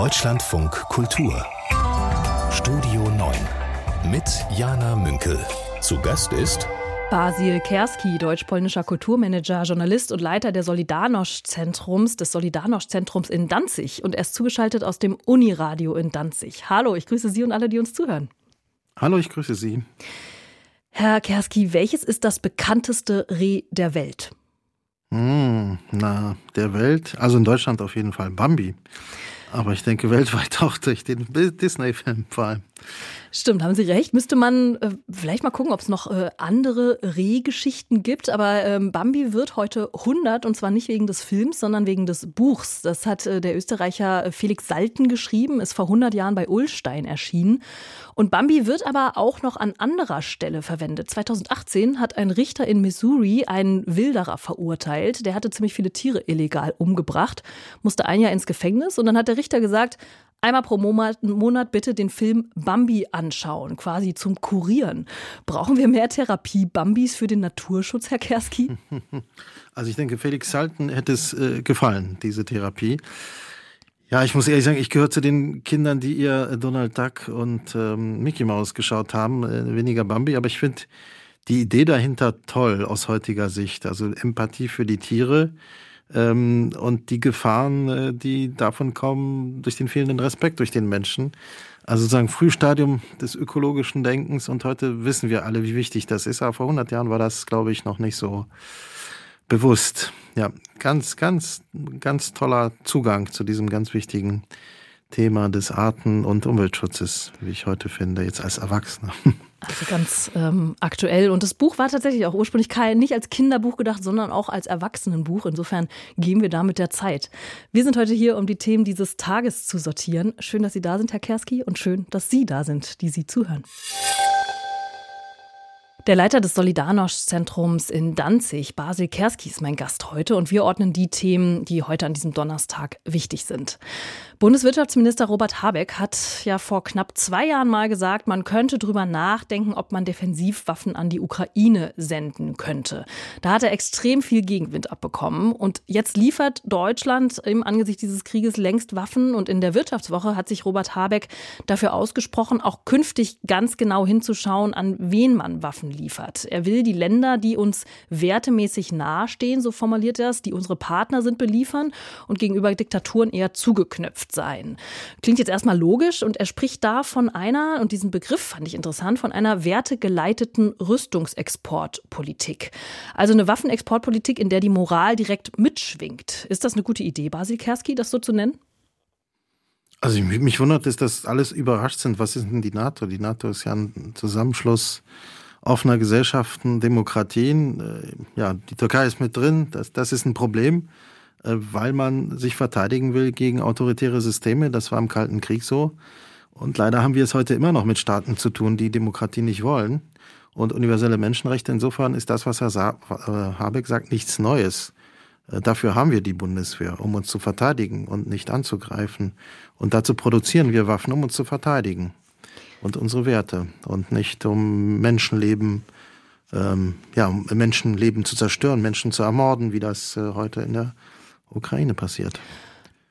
Deutschlandfunk Kultur Studio 9 mit Jana Münkel. Zu Gast ist Basil Kerski, deutsch-polnischer Kulturmanager, Journalist und Leiter der Solidarność-Zentrums, des Solidarność-Zentrums in Danzig. Und er ist zugeschaltet aus dem Uniradio in Danzig. Hallo, ich grüße Sie und alle, die uns zuhören. Hallo, ich grüße Sie. Herr Kerski, welches ist das bekannteste Reh der Welt? Hm, na, der Welt, also in Deutschland auf jeden Fall Bambi. Aber ich denke weltweit auch durch den Disney-Film vor allem. Stimmt, haben Sie recht. Müsste man äh, vielleicht mal gucken, ob es noch äh, andere Rehgeschichten gibt. Aber ähm, Bambi wird heute 100 und zwar nicht wegen des Films, sondern wegen des Buchs. Das hat äh, der Österreicher Felix Salten geschrieben, ist vor 100 Jahren bei Ullstein erschienen. Und Bambi wird aber auch noch an anderer Stelle verwendet. 2018 hat ein Richter in Missouri einen Wilderer verurteilt. Der hatte ziemlich viele Tiere illegal umgebracht, musste ein Jahr ins Gefängnis und dann hat der Richter gesagt, einmal pro Monat, bitte den Film Bambi anschauen, quasi zum Kurieren. Brauchen wir mehr Therapie Bambis für den Naturschutz, Herr Kerski? Also ich denke, Felix Salten hätte es äh, gefallen, diese Therapie. Ja, ich muss ehrlich sagen, ich gehöre zu den Kindern, die eher Donald Duck und ähm, Mickey Mouse geschaut haben, äh, weniger Bambi, aber ich finde die Idee dahinter toll aus heutiger Sicht. Also Empathie für die Tiere ähm, und die Gefahren, äh, die davon kommen, durch den fehlenden Respekt durch den Menschen. Also sozusagen Frühstadium des ökologischen Denkens und heute wissen wir alle, wie wichtig das ist. Aber vor 100 Jahren war das, glaube ich, noch nicht so bewusst. Ja, ganz, ganz, ganz toller Zugang zu diesem ganz wichtigen Thema des Arten- und Umweltschutzes, wie ich heute finde, jetzt als Erwachsener. Also ganz ähm, aktuell. Und das Buch war tatsächlich auch ursprünglich kein, nicht als Kinderbuch gedacht, sondern auch als Erwachsenenbuch. Insofern gehen wir da mit der Zeit. Wir sind heute hier, um die Themen dieses Tages zu sortieren. Schön, dass Sie da sind, Herr Kerski, und schön, dass Sie da sind, die Sie zuhören. Der Leiter des Solidarność-Zentrums in Danzig, Basil Kerski, ist mein Gast heute und wir ordnen die Themen, die heute an diesem Donnerstag wichtig sind. Bundeswirtschaftsminister Robert Habeck hat ja vor knapp zwei Jahren mal gesagt, man könnte drüber nachdenken, ob man Defensivwaffen an die Ukraine senden könnte. Da hat er extrem viel Gegenwind abbekommen und jetzt liefert Deutschland im Angesicht dieses Krieges längst Waffen und in der Wirtschaftswoche hat sich Robert Habeck dafür ausgesprochen, auch künftig ganz genau hinzuschauen, an wen man Waffen liefert. Er will die Länder, die uns wertemäßig nahestehen, so formuliert er es, die unsere Partner sind, beliefern und gegenüber Diktaturen eher zugeknöpft sein. Klingt jetzt erstmal logisch und er spricht da von einer, und diesen Begriff fand ich interessant, von einer wertegeleiteten Rüstungsexportpolitik. Also eine Waffenexportpolitik, in der die Moral direkt mitschwingt. Ist das eine gute Idee, Basil Kerski, das so zu nennen? Also mich wundert dass alles überrascht sind. Was ist denn die NATO? Die NATO ist ja ein Zusammenschluss offener Gesellschaften, Demokratien. Äh, ja, die Türkei ist mit drin. Das, das ist ein Problem. Äh, weil man sich verteidigen will gegen autoritäre Systeme. Das war im Kalten Krieg so. Und leider haben wir es heute immer noch mit Staaten zu tun, die Demokratie nicht wollen. Und universelle Menschenrechte, insofern ist das, was Herr Sa äh, Habeck sagt, nichts Neues. Dafür haben wir die Bundeswehr, um uns zu verteidigen und nicht anzugreifen. Und dazu produzieren wir Waffen, um uns zu verteidigen. Und unsere Werte. Und nicht um Menschenleben, ähm, ja, um Menschenleben zu zerstören, Menschen zu ermorden, wie das äh, heute in der Ukraine passiert.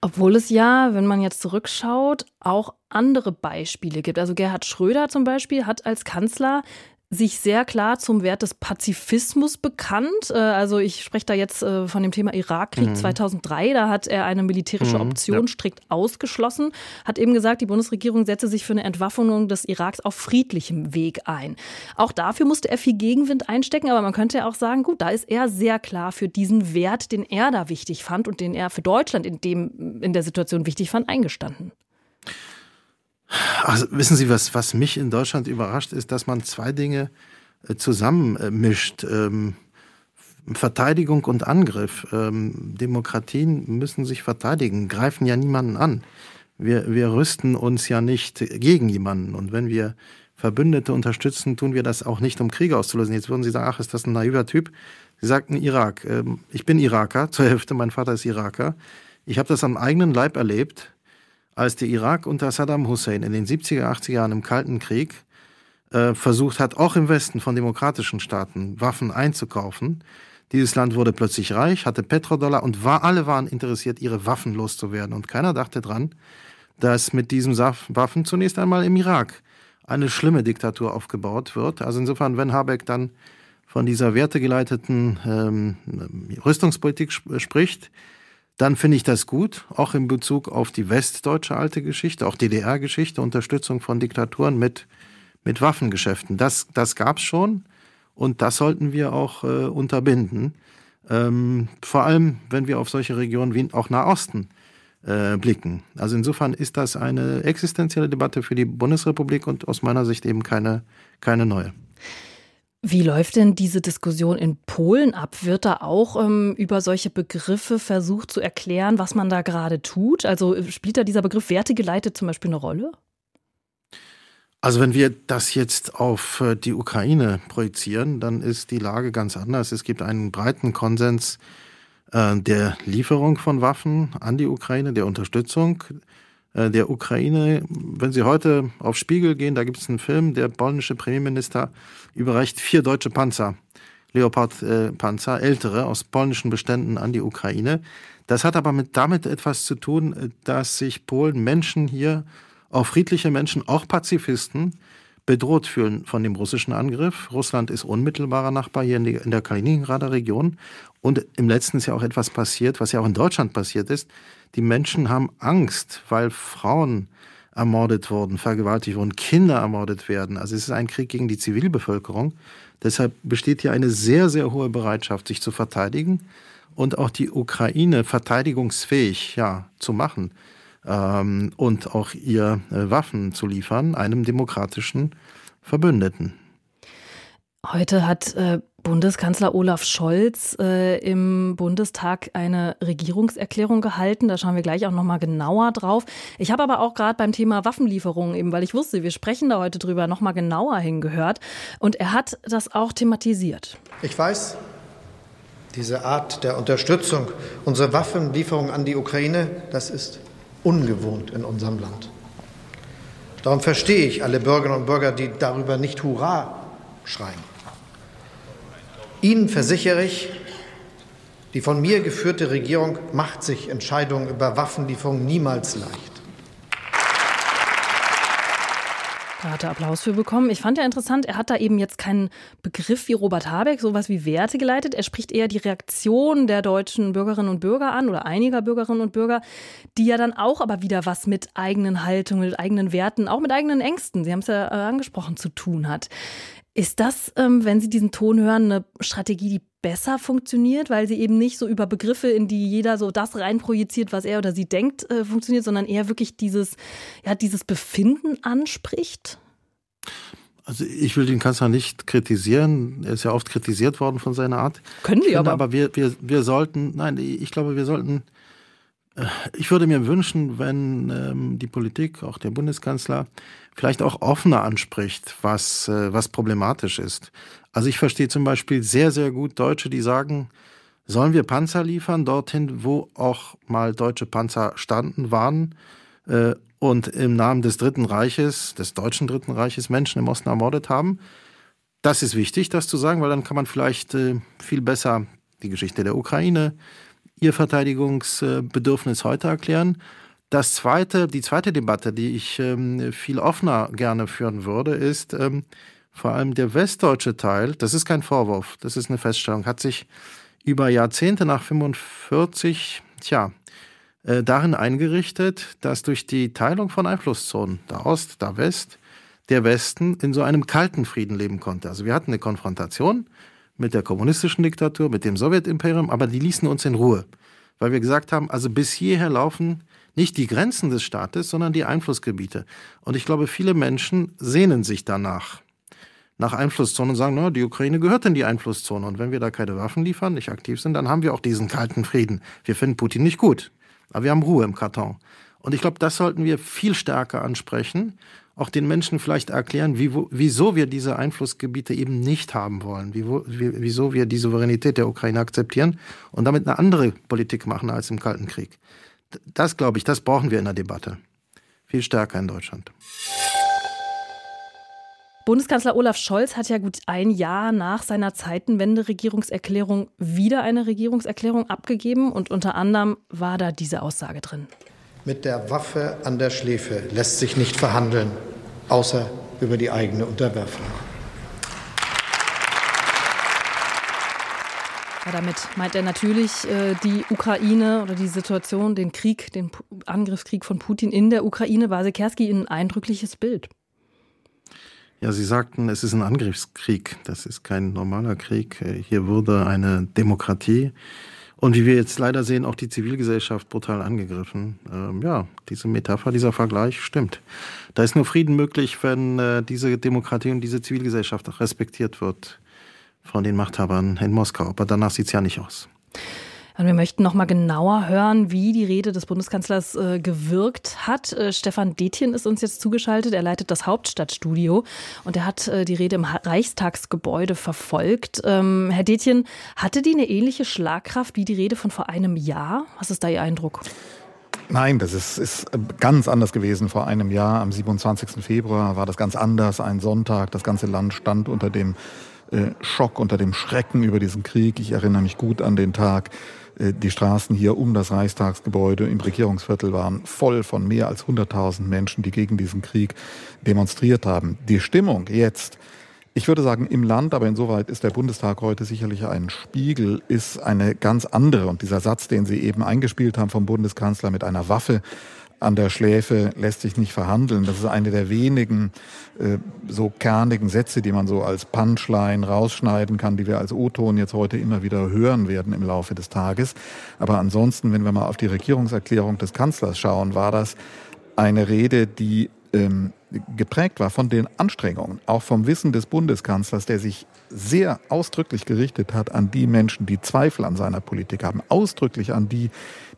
Obwohl es ja, wenn man jetzt zurückschaut, auch andere Beispiele gibt. Also Gerhard Schröder zum Beispiel hat als Kanzler sich sehr klar zum Wert des Pazifismus bekannt. Äh, also ich spreche da jetzt äh, von dem Thema Irakkrieg mhm. 2003. Da hat er eine militärische mhm, Option ja. strikt ausgeschlossen, hat eben gesagt, die Bundesregierung setze sich für eine Entwaffnung des Iraks auf friedlichem Weg ein. Auch dafür musste er viel Gegenwind einstecken, aber man könnte ja auch sagen, gut, da ist er sehr klar für diesen Wert, den er da wichtig fand und den er für Deutschland in, dem, in der Situation wichtig fand, eingestanden. Also wissen Sie, was, was mich in Deutschland überrascht, ist, dass man zwei Dinge äh, zusammenmischt. Ähm, Verteidigung und Angriff. Ähm, Demokratien müssen sich verteidigen, greifen ja niemanden an. Wir, wir rüsten uns ja nicht gegen jemanden. Und wenn wir Verbündete unterstützen, tun wir das auch nicht, um Kriege auszulösen. Jetzt würden Sie sagen, ach, ist das ein naiver Typ? Sie sagten Irak. Ähm, ich bin Iraker, zur Hälfte, mein Vater ist Iraker. Ich habe das am eigenen Leib erlebt als der Irak unter Saddam Hussein in den 70er, 80er Jahren im Kalten Krieg äh, versucht hat, auch im Westen von demokratischen Staaten Waffen einzukaufen. Dieses Land wurde plötzlich reich, hatte Petrodollar und war, alle waren interessiert, ihre Waffen loszuwerden. Und keiner dachte dran, dass mit diesen Waffen zunächst einmal im Irak eine schlimme Diktatur aufgebaut wird. Also insofern, wenn Habeck dann von dieser wertegeleiteten ähm, Rüstungspolitik sp spricht, dann finde ich das gut, auch in Bezug auf die westdeutsche alte Geschichte, auch DDR-Geschichte, Unterstützung von Diktaturen mit, mit Waffengeschäften. Das, das gab es schon und das sollten wir auch äh, unterbinden. Ähm, vor allem, wenn wir auf solche Regionen wie auch Nahosten äh, blicken. Also insofern ist das eine existenzielle Debatte für die Bundesrepublik und aus meiner Sicht eben keine, keine neue. Wie läuft denn diese Diskussion in Polen ab? Wird da auch ähm, über solche Begriffe versucht zu erklären, was man da gerade tut? Also äh, spielt da dieser Begriff wertegeleitet zum Beispiel eine Rolle? Also wenn wir das jetzt auf äh, die Ukraine projizieren, dann ist die Lage ganz anders. Es gibt einen breiten Konsens äh, der Lieferung von Waffen an die Ukraine, der Unterstützung der Ukraine. Wenn Sie heute auf Spiegel gehen, da gibt es einen Film, der polnische Premierminister überreicht vier deutsche Panzer, Leopard-Panzer, ältere aus polnischen Beständen an die Ukraine. Das hat aber mit, damit etwas zu tun, dass sich Polen Menschen hier, auch friedliche Menschen, auch Pazifisten, bedroht fühlen von dem russischen Angriff. Russland ist unmittelbarer Nachbar hier in, der Kaliningrader Region. Und im letzten ist ja auch etwas passiert, was ja auch in Deutschland passiert ist. Die Menschen haben Angst, weil Frauen ermordet wurden, vergewaltigt wurden, Kinder ermordet werden. Also es ist ein Krieg gegen die Zivilbevölkerung. Deshalb besteht hier eine sehr, sehr hohe Bereitschaft, sich zu verteidigen und auch die Ukraine verteidigungsfähig ja, zu machen ähm, und auch ihr äh, Waffen zu liefern, einem demokratischen Verbündeten. Heute hat äh, Bundeskanzler Olaf Scholz äh, im Bundestag eine Regierungserklärung gehalten. Da schauen wir gleich auch noch mal genauer drauf. Ich habe aber auch gerade beim Thema Waffenlieferungen eben, weil ich wusste, wir sprechen da heute drüber, noch mal genauer hingehört. Und er hat das auch thematisiert. Ich weiß, diese Art der Unterstützung, unsere Waffenlieferung an die Ukraine, das ist ungewohnt in unserem Land. Darum verstehe ich alle Bürgerinnen und Bürger, die darüber nicht Hurra schreien. Ihnen versichere ich, die von mir geführte Regierung macht sich Entscheidungen über Waffenlieferungen niemals leicht. Da hat er Applaus für bekommen. Ich fand ja interessant, er hat da eben jetzt keinen Begriff wie Robert Habeck, sowas wie Werte geleitet. Er spricht eher die Reaktion der deutschen Bürgerinnen und Bürger an oder einiger Bürgerinnen und Bürger, die ja dann auch aber wieder was mit eigenen Haltungen, mit eigenen Werten, auch mit eigenen Ängsten, Sie haben es ja äh, angesprochen, zu tun hat. Ist das, ähm, wenn Sie diesen Ton hören, eine Strategie, die besser funktioniert, weil sie eben nicht so über Begriffe, in die jeder so das reinprojiziert, was er oder sie denkt, äh, funktioniert, sondern eher wirklich dieses, ja, dieses Befinden anspricht? Also ich will den Kanzler nicht kritisieren. Er ist ja oft kritisiert worden von seiner Art. Können Sie aber. Aber wir, wir, wir sollten, nein, ich glaube, wir sollten, äh, ich würde mir wünschen, wenn ähm, die Politik, auch der Bundeskanzler, vielleicht auch offener anspricht, was, äh, was problematisch ist. Also ich verstehe zum Beispiel sehr, sehr gut Deutsche, die sagen, sollen wir Panzer liefern dorthin, wo auch mal deutsche Panzer standen, waren äh, und im Namen des Dritten Reiches, des deutschen Dritten Reiches Menschen im Osten ermordet haben. Das ist wichtig, das zu sagen, weil dann kann man vielleicht äh, viel besser die Geschichte der Ukraine, ihr Verteidigungsbedürfnis heute erklären. Das zweite, die zweite Debatte, die ich ähm, viel offener gerne führen würde, ist ähm, vor allem der westdeutsche Teil, das ist kein Vorwurf, das ist eine Feststellung, hat sich über Jahrzehnte nach 45, tja, äh, darin eingerichtet, dass durch die Teilung von Einflusszonen, da Ost, da West, der Westen in so einem kalten Frieden leben konnte. Also wir hatten eine Konfrontation mit der kommunistischen Diktatur, mit dem Sowjetimperium, aber die ließen uns in Ruhe, weil wir gesagt haben, also bis hierher laufen nicht die Grenzen des Staates, sondern die Einflussgebiete. Und ich glaube, viele Menschen sehnen sich danach, nach Einflusszonen und sagen, na, die Ukraine gehört in die Einflusszone. Und wenn wir da keine Waffen liefern, nicht aktiv sind, dann haben wir auch diesen kalten Frieden. Wir finden Putin nicht gut, aber wir haben Ruhe im Karton. Und ich glaube, das sollten wir viel stärker ansprechen, auch den Menschen vielleicht erklären, wie, wieso wir diese Einflussgebiete eben nicht haben wollen, wie, wie, wieso wir die Souveränität der Ukraine akzeptieren und damit eine andere Politik machen als im Kalten Krieg. Das glaube ich, das brauchen wir in der Debatte. Viel stärker in Deutschland. Bundeskanzler Olaf Scholz hat ja gut ein Jahr nach seiner Zeitenwende-Regierungserklärung wieder eine Regierungserklärung abgegeben und unter anderem war da diese Aussage drin. Mit der Waffe an der Schläfe lässt sich nicht verhandeln, außer über die eigene Unterwerfung. Ja, damit meint er natürlich äh, die Ukraine oder die Situation, den Krieg, den P Angriffskrieg von Putin in der Ukraine. War Sikerski ein eindrückliches Bild. Ja, Sie sagten, es ist ein Angriffskrieg. Das ist kein normaler Krieg. Hier wurde eine Demokratie und wie wir jetzt leider sehen, auch die Zivilgesellschaft brutal angegriffen. Ähm, ja, diese Metapher, dieser Vergleich stimmt. Da ist nur Frieden möglich, wenn äh, diese Demokratie und diese Zivilgesellschaft respektiert wird von den Machthabern in Moskau. Aber danach sieht es ja nicht aus. Und wir möchten noch mal genauer hören, wie die Rede des Bundeskanzlers äh, gewirkt hat. Äh, Stefan Detjen ist uns jetzt zugeschaltet. Er leitet das Hauptstadtstudio und er hat äh, die Rede im Reichstagsgebäude verfolgt. Ähm, Herr Detjen, hatte die eine ähnliche Schlagkraft wie die Rede von vor einem Jahr? Was ist da Ihr Eindruck? Nein, das ist, ist ganz anders gewesen vor einem Jahr. Am 27. Februar war das ganz anders, ein Sonntag. Das ganze Land stand unter dem äh, Schock, unter dem Schrecken über diesen Krieg. Ich erinnere mich gut an den Tag, äh, die Straßen hier um das Reichstagsgebäude im Regierungsviertel waren voll von mehr als 100.000 Menschen, die gegen diesen Krieg demonstriert haben. Die Stimmung jetzt, ich würde sagen im Land, aber insoweit ist der Bundestag heute sicherlich ein Spiegel, ist eine ganz andere. Und dieser Satz, den Sie eben eingespielt haben vom Bundeskanzler mit einer Waffe, an der Schläfe lässt sich nicht verhandeln. Das ist eine der wenigen äh, so kernigen Sätze, die man so als Punchline rausschneiden kann, die wir als O-Ton jetzt heute immer wieder hören werden im Laufe des Tages. Aber ansonsten, wenn wir mal auf die Regierungserklärung des Kanzlers schauen, war das eine Rede, die ähm, geprägt war von den Anstrengungen, auch vom Wissen des Bundeskanzlers, der sich sehr ausdrücklich gerichtet hat an die Menschen, die Zweifel an seiner Politik haben, ausdrücklich an die,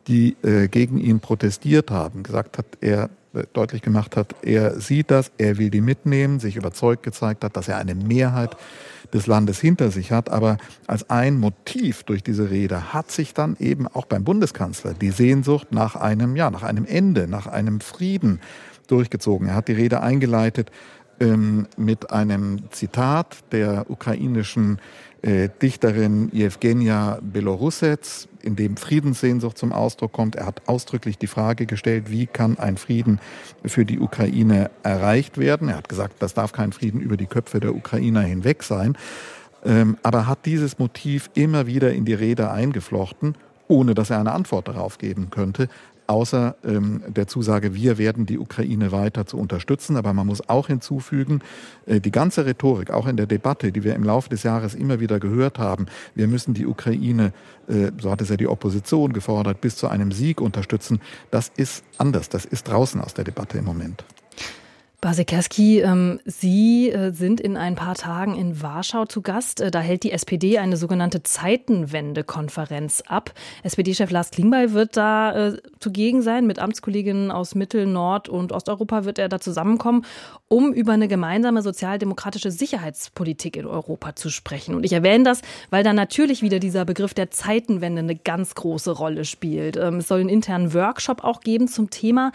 die äh, gegen ihn protestiert haben, gesagt hat, er äh, deutlich gemacht hat, er sieht das, er will die mitnehmen, sich überzeugt gezeigt hat, dass er eine Mehrheit des Landes hinter sich hat. Aber als ein Motiv durch diese Rede hat sich dann eben auch beim Bundeskanzler die Sehnsucht nach einem, ja, nach einem Ende, nach einem Frieden durchgezogen. Er hat die Rede eingeleitet ähm, mit einem Zitat der ukrainischen äh, Dichterin Jewgenia Belorussets, in dem Friedenssehnsucht zum Ausdruck kommt. Er hat ausdrücklich die Frage gestellt, wie kann ein Frieden für die Ukraine erreicht werden. Er hat gesagt, das darf kein Frieden über die Köpfe der Ukrainer hinweg sein. Ähm, aber hat dieses Motiv immer wieder in die Rede eingeflochten, ohne dass er eine Antwort darauf geben könnte außer ähm, der Zusage, wir werden die Ukraine weiter zu unterstützen. Aber man muss auch hinzufügen, äh, die ganze Rhetorik, auch in der Debatte, die wir im Laufe des Jahres immer wieder gehört haben, wir müssen die Ukraine, äh, so hat es ja die Opposition gefordert, bis zu einem Sieg unterstützen, das ist anders. Das ist draußen aus der Debatte im Moment. Basikerski, ähm, Sie äh, sind in ein paar Tagen in Warschau zu Gast. Äh, da hält die SPD eine sogenannte Zeitenwende-Konferenz ab. SPD-Chef Lars Klingbeil wird da äh, zugegen sein. Mit Amtskolleginnen aus Mittel-, Nord- und Osteuropa wird er da zusammenkommen, um über eine gemeinsame sozialdemokratische Sicherheitspolitik in Europa zu sprechen. Und ich erwähne das, weil da natürlich wieder dieser Begriff der Zeitenwende eine ganz große Rolle spielt. Ähm, es soll einen internen Workshop auch geben zum Thema.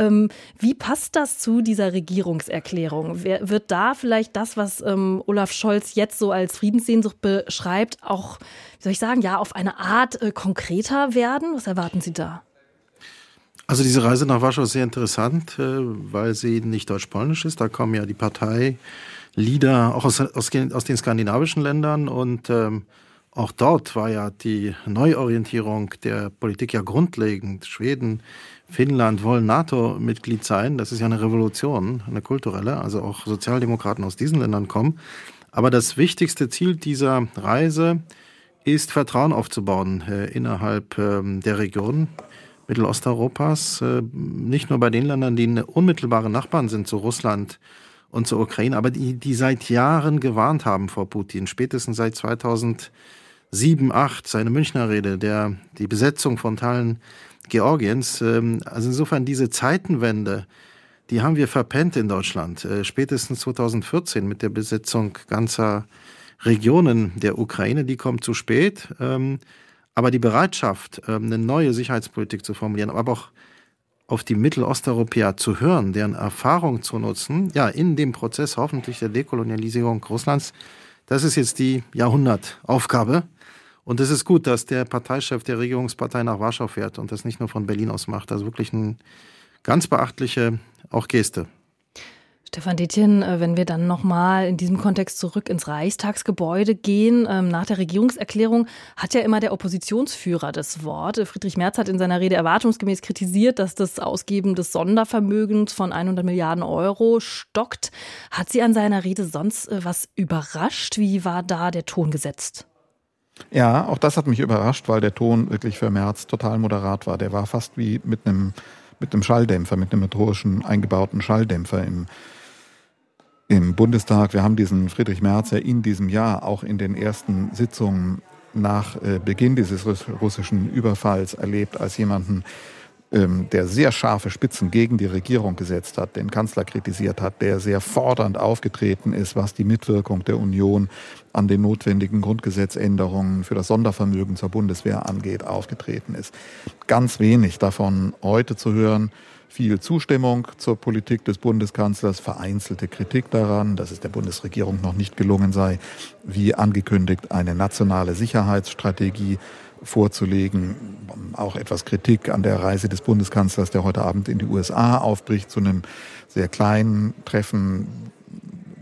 Ähm, wie passt das zu dieser Regierungserklärung? Wird da vielleicht das, was ähm, Olaf Scholz jetzt so als Friedenssehnsucht beschreibt, auch, wie soll ich sagen, ja, auf eine Art äh, konkreter werden? Was erwarten Sie da? Also diese Reise nach Warschau ist sehr interessant, äh, weil sie nicht deutsch-polnisch ist. Da kommen ja die Parteileader auch aus, aus, aus den skandinavischen Ländern und ähm, auch dort war ja die Neuorientierung der Politik ja grundlegend. Schweden, Finnland wollen NATO-Mitglied sein. Das ist ja eine Revolution, eine kulturelle. Also auch Sozialdemokraten aus diesen Ländern kommen. Aber das wichtigste Ziel dieser Reise ist, Vertrauen aufzubauen äh, innerhalb äh, der Region Mittelosteuropas. Äh, nicht nur bei den Ländern, die unmittelbare Nachbarn sind zu Russland und zur Ukraine, aber die, die seit Jahren gewarnt haben vor Putin. Spätestens seit 2007, 2008, seine Münchner Rede, der, die Besetzung von Teilen Georgiens. Ähm, also insofern diese Zeitenwende, die haben wir verpennt in Deutschland. Äh, spätestens 2014 mit der Besetzung ganzer Regionen der Ukraine, die kommt zu spät. Ähm, aber die Bereitschaft, ähm, eine neue Sicherheitspolitik zu formulieren, aber auch auf die Mittelosteuropäer zu hören, deren Erfahrung zu nutzen, ja, in dem Prozess hoffentlich der Dekolonialisierung Russlands, das ist jetzt die Jahrhundertaufgabe. Und es ist gut, dass der Parteichef der Regierungspartei nach Warschau fährt und das nicht nur von Berlin aus macht. Also wirklich eine ganz beachtliche auch Geste. Stefan Detjen, äh, wenn wir dann nochmal in diesem Kontext zurück ins Reichstagsgebäude gehen, ähm, nach der Regierungserklärung hat ja immer der Oppositionsführer das Wort. Friedrich Merz hat in seiner Rede erwartungsgemäß kritisiert, dass das Ausgeben des Sondervermögens von 100 Milliarden Euro stockt. Hat Sie an seiner Rede sonst äh, was überrascht? Wie war da der Ton gesetzt? Ja, auch das hat mich überrascht, weil der Ton wirklich für Merz total moderat war. Der war fast wie mit einem mit einem Schalldämpfer, mit einem motorischen eingebauten Schalldämpfer im im Bundestag. Wir haben diesen Friedrich Merz ja in diesem Jahr auch in den ersten Sitzungen nach äh, Beginn dieses russischen Überfalls erlebt als jemanden, ähm, der sehr scharfe Spitzen gegen die Regierung gesetzt hat, den Kanzler kritisiert hat, der sehr fordernd aufgetreten ist, was die Mitwirkung der Union an den notwendigen Grundgesetzänderungen für das Sondervermögen zur Bundeswehr angeht, aufgetreten ist. Ganz wenig davon heute zu hören viel Zustimmung zur Politik des Bundeskanzlers, vereinzelte Kritik daran, dass es der Bundesregierung noch nicht gelungen sei, wie angekündigt, eine nationale Sicherheitsstrategie vorzulegen. Auch etwas Kritik an der Reise des Bundeskanzlers, der heute Abend in die USA aufbricht, zu einem sehr kleinen Treffen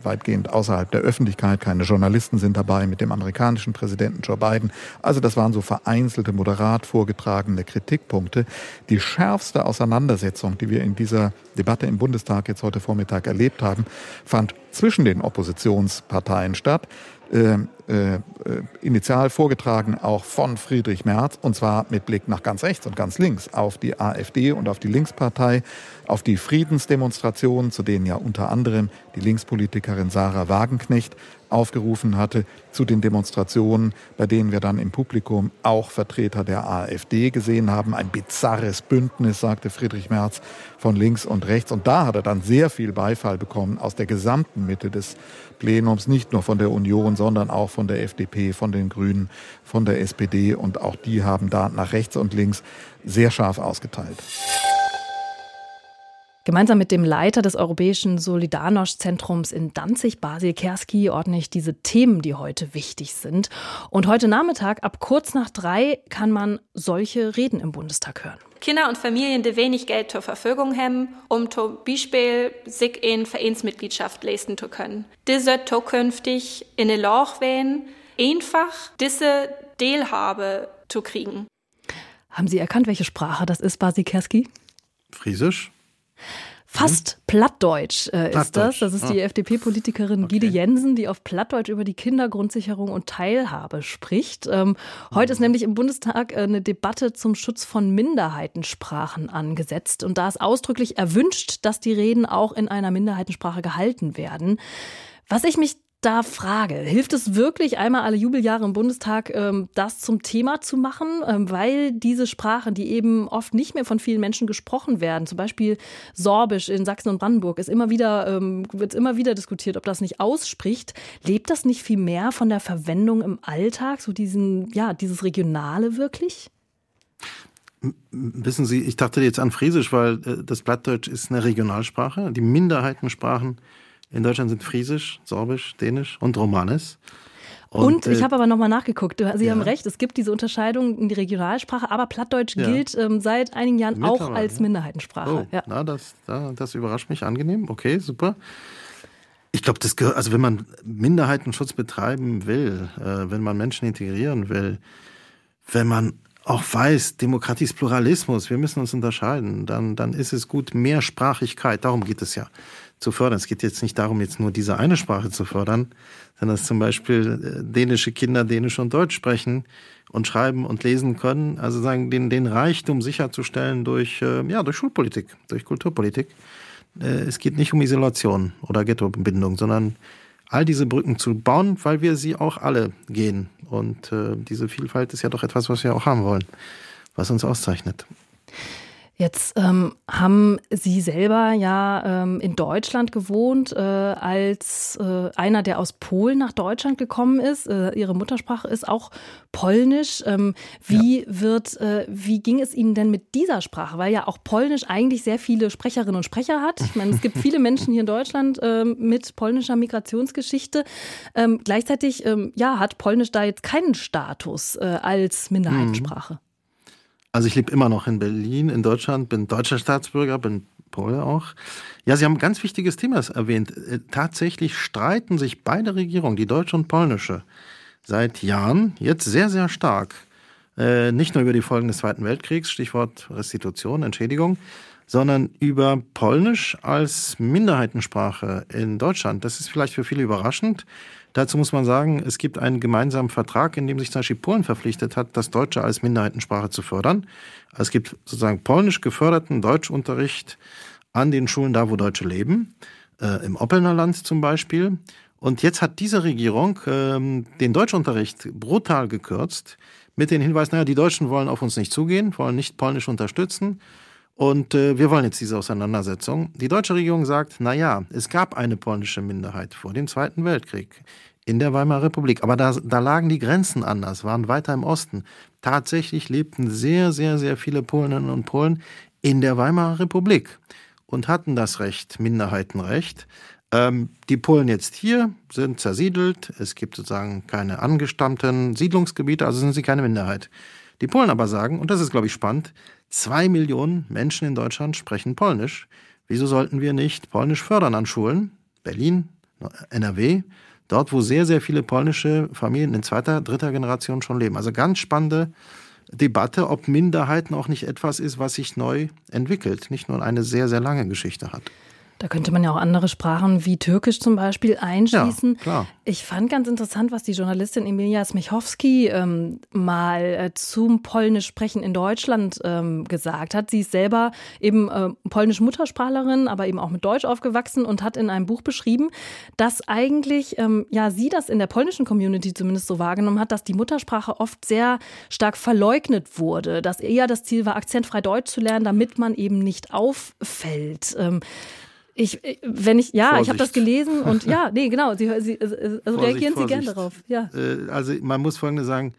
weitgehend außerhalb der Öffentlichkeit. Keine Journalisten sind dabei mit dem amerikanischen Präsidenten Joe Biden. Also das waren so vereinzelte, moderat vorgetragene Kritikpunkte. Die schärfste Auseinandersetzung, die wir in dieser Debatte im Bundestag jetzt heute Vormittag erlebt haben, fand zwischen den Oppositionsparteien statt. Äh, äh, initial vorgetragen auch von Friedrich Merz und zwar mit Blick nach ganz rechts und ganz links auf die AfD und auf die Linkspartei, auf die Friedensdemonstrationen, zu denen ja unter anderem die Linkspolitikerin Sarah Wagenknecht aufgerufen hatte, zu den Demonstrationen, bei denen wir dann im Publikum auch Vertreter der AfD gesehen haben. Ein bizarres Bündnis, sagte Friedrich Merz, von links und rechts. Und da hat er dann sehr viel Beifall bekommen aus der gesamten Mitte des Plenums, nicht nur von der Union, sondern auch von der FDP, von den Grünen, von der SPD. Und auch die haben da nach rechts und links sehr scharf ausgeteilt. Gemeinsam mit dem Leiter des Europäischen Solidarność-Zentrums in Danzig, Basil Kerski, ordne ich diese Themen, die heute wichtig sind. Und heute Nachmittag ab kurz nach drei kann man solche Reden im Bundestag hören. Kinder und Familien, die wenig Geld zur Verfügung haben, um zum Beispiel sich in Vereinsmitgliedschaft leisten zu können. Diese zukünftig in den Loch wählen, einfach diese Teilhabe zu kriegen. Haben Sie erkannt, welche Sprache das ist, Basil Kerski? Friesisch. Fast hm? Plattdeutsch äh, ist das. Das ist die ah. FDP-Politikerin okay. Gide Jensen, die auf Plattdeutsch über die Kindergrundsicherung und Teilhabe spricht. Ähm, heute ist hm. nämlich im Bundestag äh, eine Debatte zum Schutz von Minderheitensprachen angesetzt. Und da ist ausdrücklich erwünscht, dass die Reden auch in einer Minderheitensprache gehalten werden. Was ich mich da frage, hilft es wirklich einmal alle Jubeljahre im Bundestag, ähm, das zum Thema zu machen, ähm, weil diese Sprachen, die eben oft nicht mehr von vielen Menschen gesprochen werden, zum Beispiel Sorbisch in Sachsen und Brandenburg, ist immer wieder, ähm, wird immer wieder diskutiert, ob das nicht ausspricht. Lebt das nicht viel mehr von der Verwendung im Alltag, so diesen, ja, dieses Regionale wirklich? Wissen Sie, ich dachte jetzt an Friesisch, weil äh, das Plattdeutsch ist eine Regionalsprache. Die Minderheitensprachen in Deutschland sind Friesisch, Sorbisch, Dänisch und Romanes. Und, und ich äh, habe aber nochmal nachgeguckt. Sie ja. haben recht, es gibt diese Unterscheidung in die Regionalsprache, aber Plattdeutsch ja. gilt ähm, seit einigen Jahren auch als Minderheitensprache. Oh, ja. na, das, das überrascht mich angenehm. Okay, super. Ich glaube, das gehört, also wenn man Minderheitenschutz betreiben will, äh, wenn man Menschen integrieren will, wenn man auch weiß, Demokratie ist Pluralismus, wir müssen uns unterscheiden, dann, dann ist es gut, Mehrsprachigkeit, darum geht es ja zu fördern. Es geht jetzt nicht darum, jetzt nur diese eine Sprache zu fördern, sondern dass zum Beispiel äh, dänische Kinder Dänisch und Deutsch sprechen und schreiben und lesen können. Also sagen, den, den Reichtum sicherzustellen durch, äh, ja, durch Schulpolitik, durch Kulturpolitik. Äh, es geht nicht um Isolation oder Ghettobindung, sondern all diese Brücken zu bauen, weil wir sie auch alle gehen. Und diese Vielfalt ist ja doch etwas, was wir auch haben wollen, was uns auszeichnet. Jetzt ähm, haben Sie selber ja ähm, in Deutschland gewohnt, äh, als äh, einer, der aus Polen nach Deutschland gekommen ist. Äh, Ihre Muttersprache ist auch Polnisch. Ähm, wie ja. wird, äh, wie ging es Ihnen denn mit dieser Sprache? Weil ja auch Polnisch eigentlich sehr viele Sprecherinnen und Sprecher hat. Ich meine, es gibt viele Menschen hier in Deutschland ähm, mit polnischer Migrationsgeschichte. Ähm, gleichzeitig, ähm, ja, hat Polnisch da jetzt keinen Status äh, als Minderheitensprache. Mhm. Also ich lebe immer noch in Berlin, in Deutschland, bin deutscher Staatsbürger, bin Pole auch. Ja, Sie haben ein ganz wichtiges Thema erwähnt. Äh, tatsächlich streiten sich beide Regierungen, die deutsche und polnische, seit Jahren jetzt sehr, sehr stark. Äh, nicht nur über die Folgen des Zweiten Weltkriegs, Stichwort Restitution, Entschädigung, sondern über Polnisch als Minderheitensprache in Deutschland. Das ist vielleicht für viele überraschend. Dazu muss man sagen, es gibt einen gemeinsamen Vertrag, in dem sich zum Beispiel Polen verpflichtet hat, das Deutsche als Minderheitensprache zu fördern. Es gibt sozusagen polnisch geförderten Deutschunterricht an den Schulen da, wo Deutsche leben, äh, im Oppelner Land zum Beispiel. Und jetzt hat diese Regierung ähm, den Deutschunterricht brutal gekürzt mit den Hinweisen, naja, die Deutschen wollen auf uns nicht zugehen, wollen nicht polnisch unterstützen. Und äh, wir wollen jetzt diese Auseinandersetzung. Die deutsche Regierung sagt, na ja, es gab eine polnische Minderheit vor dem Zweiten Weltkrieg in der Weimarer Republik. Aber da, da lagen die Grenzen anders, waren weiter im Osten. Tatsächlich lebten sehr, sehr, sehr viele Polinnen und Polen in der Weimarer Republik und hatten das Recht, Minderheitenrecht. Ähm, die Polen jetzt hier sind zersiedelt. Es gibt sozusagen keine angestammten Siedlungsgebiete, also sind sie keine Minderheit. Die Polen aber sagen, und das ist, glaube ich, spannend, zwei Millionen Menschen in Deutschland sprechen Polnisch. Wieso sollten wir nicht Polnisch fördern an Schulen? Berlin, NRW, dort, wo sehr, sehr viele polnische Familien in zweiter, dritter Generation schon leben. Also ganz spannende Debatte, ob Minderheiten auch nicht etwas ist, was sich neu entwickelt, nicht nur eine sehr, sehr lange Geschichte hat. Da könnte man ja auch andere Sprachen wie Türkisch zum Beispiel einschließen. Ja, klar. Ich fand ganz interessant, was die Journalistin Emilia Smichowski ähm, mal äh, zum polnisch Sprechen in Deutschland ähm, gesagt hat. Sie ist selber eben äh, polnisch Muttersprachlerin, aber eben auch mit Deutsch aufgewachsen und hat in einem Buch beschrieben, dass eigentlich, ähm, ja, sie das in der polnischen Community zumindest so wahrgenommen hat, dass die Muttersprache oft sehr stark verleugnet wurde, dass eher das Ziel war, akzentfrei Deutsch zu lernen, damit man eben nicht auffällt. Ich, äh, wenn ich, ja, Vorsicht. ich habe das gelesen und ja, nee, genau, Sie, Sie also Vorsicht, reagieren Sie gerne darauf. Ja. Äh, also man muss Folgendes sagen,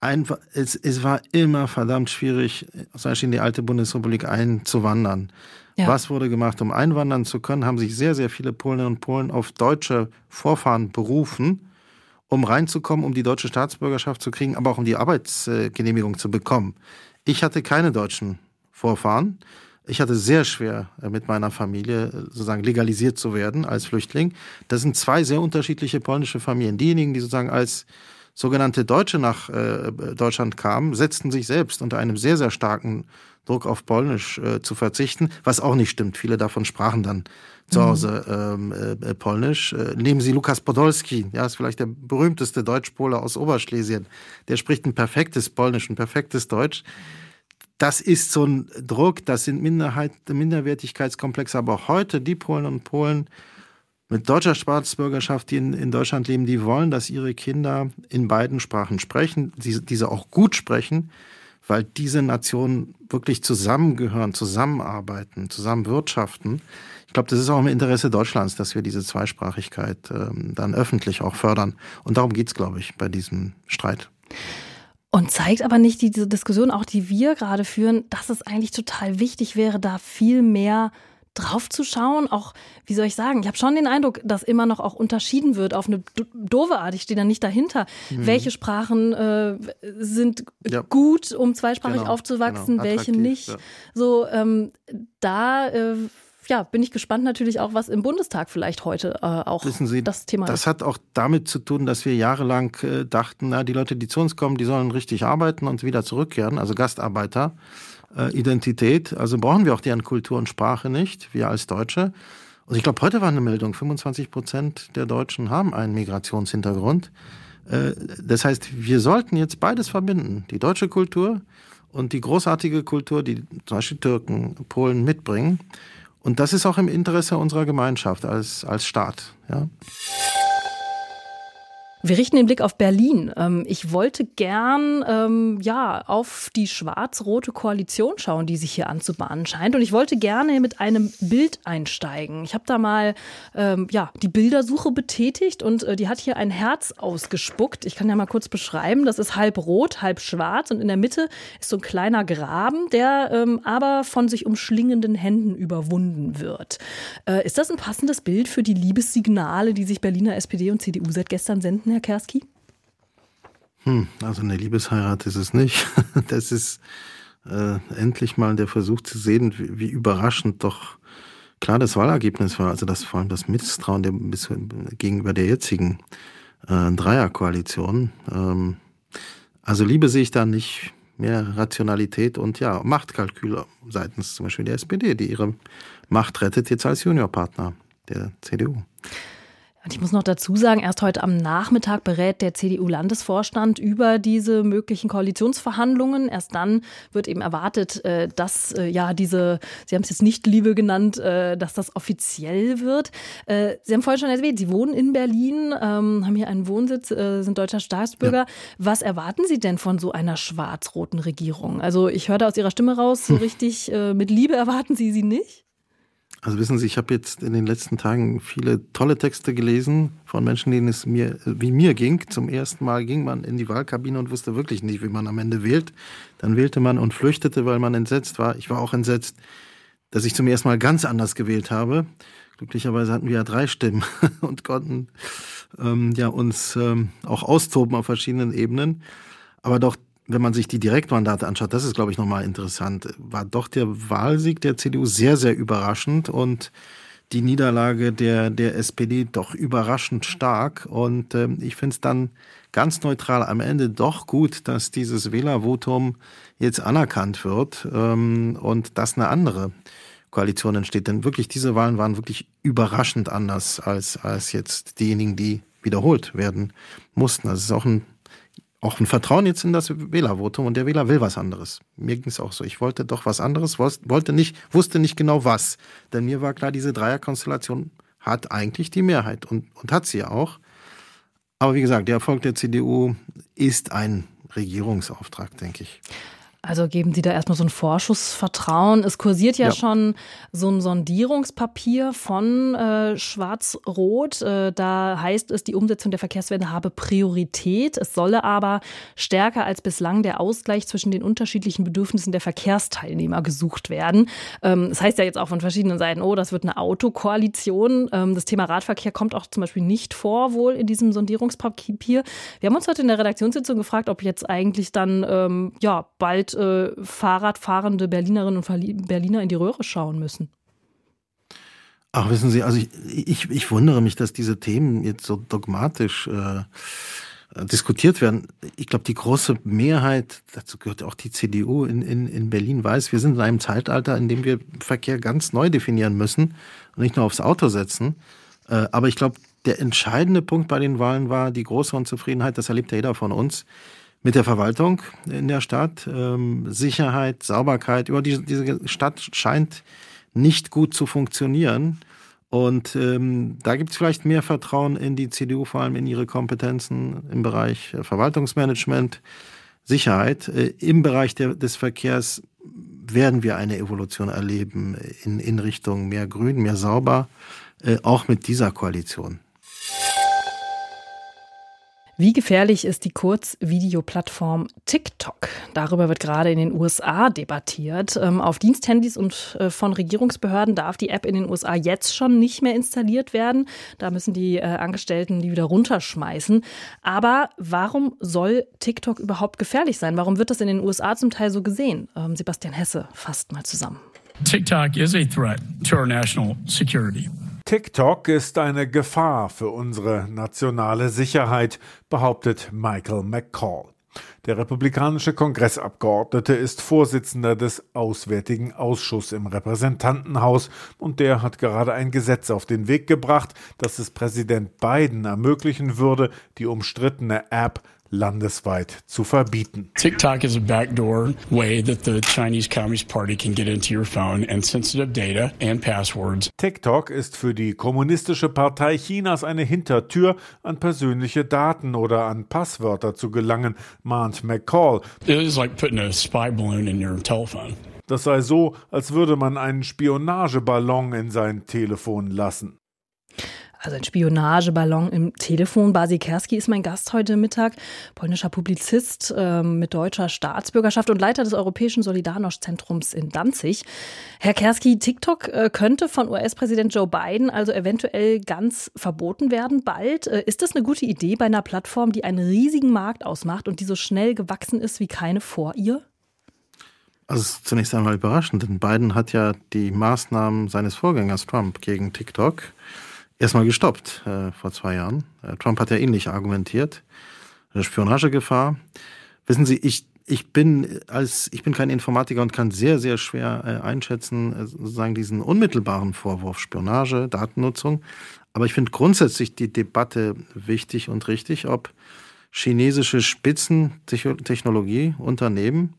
einfach, es, es war immer verdammt schwierig, zum Beispiel in die alte Bundesrepublik einzuwandern. Ja. Was wurde gemacht, um einwandern zu können, haben sich sehr, sehr viele Polinnen und Polen auf deutsche Vorfahren berufen, um reinzukommen, um die deutsche Staatsbürgerschaft zu kriegen, aber auch um die Arbeitsgenehmigung zu bekommen. Ich hatte keine deutschen Vorfahren. Ich hatte sehr schwer äh, mit meiner Familie äh, sozusagen legalisiert zu werden als Flüchtling. Das sind zwei sehr unterschiedliche polnische Familien. Diejenigen, die sozusagen als sogenannte Deutsche nach äh, Deutschland kamen, setzten sich selbst unter einem sehr, sehr starken Druck auf Polnisch äh, zu verzichten, was auch nicht stimmt. Viele davon sprachen dann zu mhm. Hause ähm, äh, Polnisch. Äh, nehmen Sie Lukas Podolski, ja, ist vielleicht der berühmteste Deutschpole aus Oberschlesien. Der spricht ein perfektes Polnisch, ein perfektes Deutsch das ist so ein Druck, das sind Minderheit, Minderwertigkeitskomplexe, aber auch heute die Polen und Polen mit deutscher Staatsbürgerschaft, die in, in Deutschland leben, die wollen, dass ihre Kinder in beiden Sprachen sprechen, diese, diese auch gut sprechen, weil diese Nationen wirklich zusammengehören, zusammenarbeiten, zusammen wirtschaften. Ich glaube, das ist auch im Interesse Deutschlands, dass wir diese Zweisprachigkeit ähm, dann öffentlich auch fördern. Und darum geht's, glaube ich, bei diesem Streit. Und zeigt aber nicht diese Diskussion, auch die wir gerade führen, dass es eigentlich total wichtig wäre, da viel mehr drauf zu schauen. Auch, wie soll ich sagen, ich habe schon den Eindruck, dass immer noch auch unterschieden wird auf eine doofe Art. Ich stehe da nicht dahinter. Mhm. Welche Sprachen äh, sind ja. gut, um zweisprachig genau, aufzuwachsen, genau. welche nicht. Ja. So, ähm, da äh, ja, bin ich gespannt natürlich auch, was im Bundestag vielleicht heute äh, auch Wissen Sie, das Thema das ist. Das hat auch damit zu tun, dass wir jahrelang äh, dachten, na, die Leute, die zu uns kommen, die sollen richtig arbeiten und wieder zurückkehren, also Gastarbeiter. Äh, Identität, also brauchen wir auch deren Kultur und Sprache nicht, wir als Deutsche. Und ich glaube, heute war eine Meldung, 25 Prozent der Deutschen haben einen Migrationshintergrund. Äh, das heißt, wir sollten jetzt beides verbinden, die deutsche Kultur und die großartige Kultur, die zum Beispiel Türken, Polen mitbringen. Und das ist auch im Interesse unserer Gemeinschaft als, als Staat. Ja. Wir richten den Blick auf Berlin. Ähm, ich wollte gern ähm, ja auf die schwarz-rote Koalition schauen, die sich hier anzubahnen scheint. Und ich wollte gerne mit einem Bild einsteigen. Ich habe da mal ähm, ja die Bildersuche betätigt und äh, die hat hier ein Herz ausgespuckt. Ich kann ja mal kurz beschreiben. Das ist halb rot, halb schwarz und in der Mitte ist so ein kleiner Graben, der ähm, aber von sich umschlingenden Händen überwunden wird. Äh, ist das ein passendes Bild für die Liebessignale, die sich Berliner SPD und CDU seit gestern senden? Herr Kerski? Hm, also eine Liebesheirat ist es nicht. Das ist äh, endlich mal der Versuch zu sehen, wie, wie, überraschend doch klar das Wahlergebnis war. Also das vor allem das Misstrauen der, gegenüber der jetzigen äh, Dreierkoalition. Ähm, also Liebe sehe ich da nicht mehr Rationalität und ja, Machtkalküle seitens zum Beispiel der SPD, die ihre Macht rettet jetzt als Juniorpartner der CDU. Und ich muss noch dazu sagen, erst heute am Nachmittag berät der CDU-Landesvorstand über diese möglichen Koalitionsverhandlungen. Erst dann wird eben erwartet, äh, dass äh, ja diese, Sie haben es jetzt nicht Liebe genannt, äh, dass das offiziell wird. Sie haben vorhin schon erwähnt, Sie wohnen in Berlin, ähm, haben hier einen Wohnsitz, sind deutscher Staatsbürger. Ja. Was erwarten Sie denn von so einer schwarz-roten Regierung? Also ich höre da aus Ihrer Stimme raus, so richtig mit Liebe erwarten Sie sie nicht? Also wissen Sie, ich habe jetzt in den letzten Tagen viele tolle Texte gelesen von Menschen, denen es mir wie mir ging. Zum ersten Mal ging man in die Wahlkabine und wusste wirklich nicht, wie man am Ende wählt. Dann wählte man und flüchtete, weil man entsetzt war. Ich war auch entsetzt, dass ich zum ersten Mal ganz anders gewählt habe. Glücklicherweise hatten wir ja drei Stimmen und konnten ähm, ja uns ähm, auch austoben auf verschiedenen Ebenen. Aber doch wenn man sich die Direktmandate anschaut, das ist, glaube ich, nochmal interessant, war doch der Wahlsieg der CDU sehr, sehr überraschend und die Niederlage der, der SPD doch überraschend stark. Und äh, ich finde es dann ganz neutral am Ende doch gut, dass dieses Wählervotum jetzt anerkannt wird ähm, und dass eine andere Koalition entsteht. Denn wirklich, diese Wahlen waren wirklich überraschend anders als, als jetzt diejenigen, die wiederholt werden mussten. Das ist auch ein auch ein Vertrauen jetzt in das Wählervotum und der Wähler will was anderes. Mir ging es auch so. Ich wollte doch was anderes, wollte nicht, wusste nicht genau was. Denn mir war klar, diese Dreierkonstellation hat eigentlich die Mehrheit und, und hat sie auch. Aber wie gesagt, der Erfolg der CDU ist ein Regierungsauftrag, denke ich. Also geben Sie da erstmal so ein Vorschussvertrauen. Es kursiert ja, ja. schon so ein Sondierungspapier von äh, Schwarz-Rot. Äh, da heißt es, die Umsetzung der Verkehrswende habe Priorität. Es solle aber stärker als bislang der Ausgleich zwischen den unterschiedlichen Bedürfnissen der Verkehrsteilnehmer gesucht werden. Ähm, das heißt ja jetzt auch von verschiedenen Seiten, oh, das wird eine Autokoalition. Ähm, das Thema Radverkehr kommt auch zum Beispiel nicht vor, wohl in diesem Sondierungspapier. Wir haben uns heute in der Redaktionssitzung gefragt, ob jetzt eigentlich dann ähm, ja bald bald äh, Fahrradfahrende Berlinerinnen und Berliner in die Röhre schauen müssen. Ach, wissen Sie, also ich, ich, ich wundere mich, dass diese Themen jetzt so dogmatisch äh, diskutiert werden. Ich glaube, die große Mehrheit, dazu gehört auch die CDU in, in, in Berlin, weiß, wir sind in einem Zeitalter, in dem wir Verkehr ganz neu definieren müssen und nicht nur aufs Auto setzen. Äh, aber ich glaube, der entscheidende Punkt bei den Wahlen war die große Unzufriedenheit, das erlebt ja jeder von uns, mit der Verwaltung in der Stadt. Ähm, Sicherheit, Sauberkeit, über die, diese Stadt scheint nicht gut zu funktionieren. Und ähm, da gibt es vielleicht mehr Vertrauen in die CDU, vor allem in ihre Kompetenzen im Bereich Verwaltungsmanagement, Sicherheit. Äh, Im Bereich der, des Verkehrs werden wir eine Evolution erleben in, in Richtung mehr Grün, mehr sauber, äh, auch mit dieser Koalition. Wie gefährlich ist die Kurzvideoplattform TikTok? Darüber wird gerade in den USA debattiert. Ähm, auf Diensthandys und äh, von Regierungsbehörden darf die App in den USA jetzt schon nicht mehr installiert werden. Da müssen die äh, Angestellten die wieder runterschmeißen. Aber warum soll TikTok überhaupt gefährlich sein? Warum wird das in den USA zum Teil so gesehen? Ähm, Sebastian Hesse fasst mal zusammen. TikTok is a threat to our national security. TikTok ist eine Gefahr für unsere nationale Sicherheit, behauptet Michael McCall. Der republikanische Kongressabgeordnete ist Vorsitzender des Auswärtigen Ausschusses im Repräsentantenhaus und der hat gerade ein Gesetz auf den Weg gebracht, das es Präsident Biden ermöglichen würde, die umstrittene App landesweit zu verbieten. TikTok is a backdoor way that the Chinese Communist Party can get into your phone and sensitive data and passwords. TikTok ist für die Kommunistische Partei Chinas eine Hintertür, an persönliche Daten oder an Passwörter zu gelangen, mahnt McCall. It is like putting a spy balloon in your telephone. Das sei so, als würde man einen Spionageballon in sein Telefon lassen. Also ein Spionageballon im Telefon. Basi Kerski ist mein Gast heute Mittag, polnischer Publizist äh, mit deutscher Staatsbürgerschaft und Leiter des Europäischen Solidarność-Zentrums in Danzig. Herr Kerski, TikTok äh, könnte von US-Präsident Joe Biden also eventuell ganz verboten werden bald. Äh, ist das eine gute Idee bei einer Plattform, die einen riesigen Markt ausmacht und die so schnell gewachsen ist wie keine vor ihr? Also zunächst einmal überraschend, denn Biden hat ja die Maßnahmen seines Vorgängers Trump gegen TikTok erstmal gestoppt äh, vor zwei Jahren. Äh, Trump hat ja ähnlich argumentiert. Spionagegefahr. Wissen Sie, ich, ich bin als ich bin kein Informatiker und kann sehr, sehr schwer äh, einschätzen, äh, sozusagen diesen unmittelbaren Vorwurf Spionage, Datennutzung. Aber ich finde grundsätzlich die Debatte wichtig und richtig, ob chinesische Spitzentechnologieunternehmen,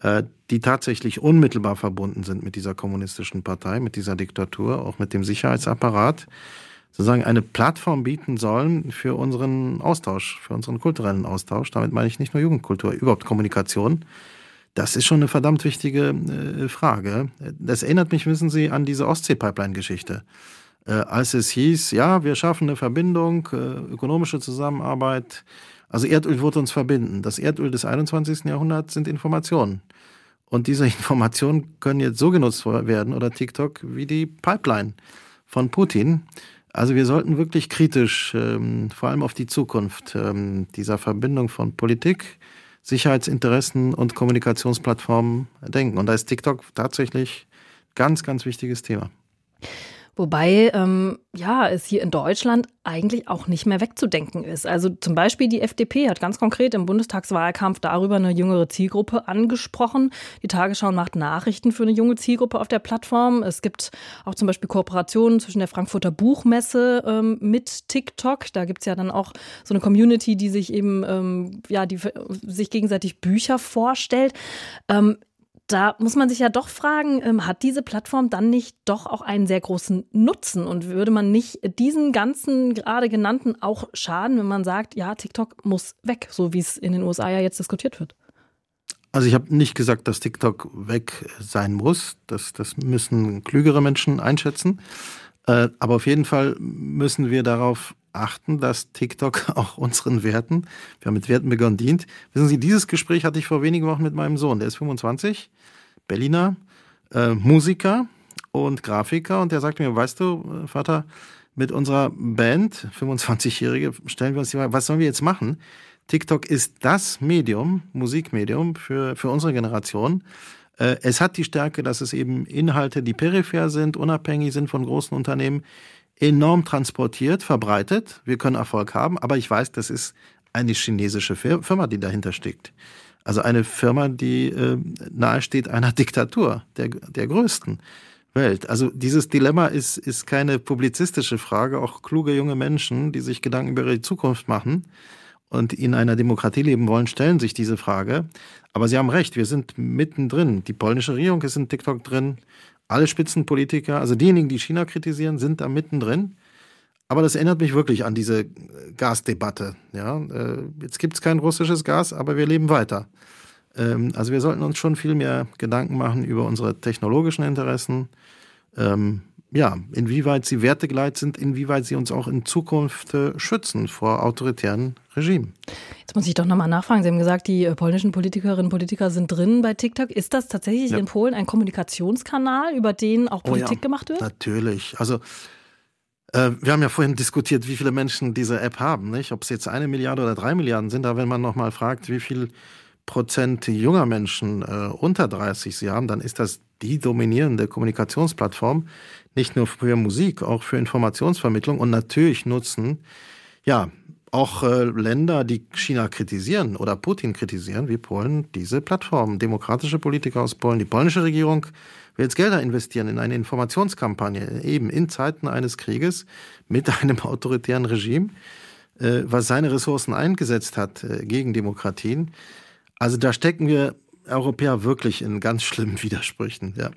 äh, die tatsächlich unmittelbar verbunden sind mit dieser kommunistischen Partei, mit dieser Diktatur, auch mit dem Sicherheitsapparat, sozusagen eine Plattform bieten sollen für unseren Austausch, für unseren kulturellen Austausch. Damit meine ich nicht nur Jugendkultur, überhaupt Kommunikation. Das ist schon eine verdammt wichtige äh, Frage. Das erinnert mich, wissen Sie, an diese Ostsee-Pipeline-Geschichte. Äh, als es hieß, ja, wir schaffen eine Verbindung, äh, ökonomische Zusammenarbeit. Also Erdöl wird uns verbinden. Das Erdöl des 21. Jahrhunderts sind Informationen. Und diese Informationen können jetzt so genutzt werden oder TikTok wie die Pipeline von Putin. Also wir sollten wirklich kritisch, ähm, vor allem auf die Zukunft ähm, dieser Verbindung von Politik, Sicherheitsinteressen und Kommunikationsplattformen denken. Und da ist TikTok tatsächlich ganz, ganz wichtiges Thema. Wobei, ähm, ja, es hier in Deutschland eigentlich auch nicht mehr wegzudenken ist. Also zum Beispiel die FDP hat ganz konkret im Bundestagswahlkampf darüber eine jüngere Zielgruppe angesprochen. Die Tagesschau macht Nachrichten für eine junge Zielgruppe auf der Plattform. Es gibt auch zum Beispiel Kooperationen zwischen der Frankfurter Buchmesse ähm, mit TikTok. Da gibt's ja dann auch so eine Community, die sich eben, ähm, ja, die sich gegenseitig Bücher vorstellt. Da muss man sich ja doch fragen, ähm, hat diese Plattform dann nicht doch auch einen sehr großen Nutzen? Und würde man nicht diesen ganzen gerade genannten auch schaden, wenn man sagt, ja, TikTok muss weg, so wie es in den USA ja jetzt diskutiert wird? Also ich habe nicht gesagt, dass TikTok weg sein muss. Das, das müssen klügere Menschen einschätzen. Äh, aber auf jeden Fall müssen wir darauf achten, dass TikTok auch unseren Werten, wir haben mit Werten begonnen, dient. Wissen Sie, dieses Gespräch hatte ich vor wenigen Wochen mit meinem Sohn, der ist 25, Berliner, äh, Musiker und Grafiker und der sagte mir, weißt du, äh, Vater, mit unserer Band, 25-Jährige, stellen wir uns die Frage, was sollen wir jetzt machen? TikTok ist das Medium, Musikmedium für, für unsere Generation. Äh, es hat die Stärke, dass es eben Inhalte, die peripher sind, unabhängig sind von großen Unternehmen, enorm transportiert, verbreitet. Wir können Erfolg haben, aber ich weiß, das ist eine chinesische Firma, die dahinter steckt. Also eine Firma, die äh, nahesteht einer Diktatur, der, der größten Welt. Also dieses Dilemma ist, ist keine publizistische Frage. Auch kluge junge Menschen, die sich Gedanken über ihre Zukunft machen und in einer Demokratie leben wollen, stellen sich diese Frage. Aber Sie haben recht, wir sind mittendrin. Die polnische Regierung ist in TikTok drin, alle Spitzenpolitiker, also diejenigen, die China kritisieren, sind da mittendrin. Aber das erinnert mich wirklich an diese Gasdebatte. Ja, äh, jetzt gibt es kein russisches Gas, aber wir leben weiter. Ähm, also wir sollten uns schon viel mehr Gedanken machen über unsere technologischen Interessen. Ja, inwieweit sie wertegeleit sind, inwieweit sie uns auch in Zukunft äh, schützen vor autoritären Regimen. Jetzt muss ich doch nochmal nachfragen. Sie haben gesagt, die äh, polnischen Politikerinnen und Politiker sind drin bei TikTok. Ist das tatsächlich ja. in Polen ein Kommunikationskanal, über den auch Politik oh ja, gemacht wird? Natürlich. Also äh, wir haben ja vorhin diskutiert, wie viele Menschen diese App haben, nicht? Ob es jetzt eine Milliarde oder drei Milliarden sind, aber wenn man nochmal fragt, wie viel Prozent junger Menschen unter 30 sie haben, dann ist das die dominierende Kommunikationsplattform, nicht nur für Musik, auch für Informationsvermittlung und natürlich nutzen, ja, auch äh, Länder, die China kritisieren oder Putin kritisieren, wie Polen, diese Plattform. Demokratische Politiker aus Polen, die polnische Regierung will jetzt Gelder investieren in eine Informationskampagne, eben in Zeiten eines Krieges mit einem autoritären Regime. äh, was seine Ressourcen eingesetzt hat äh, gegen Demokratien. Also da stecken wir Europäer wirklich in ganz schlimmen Widersprüchen. Ja.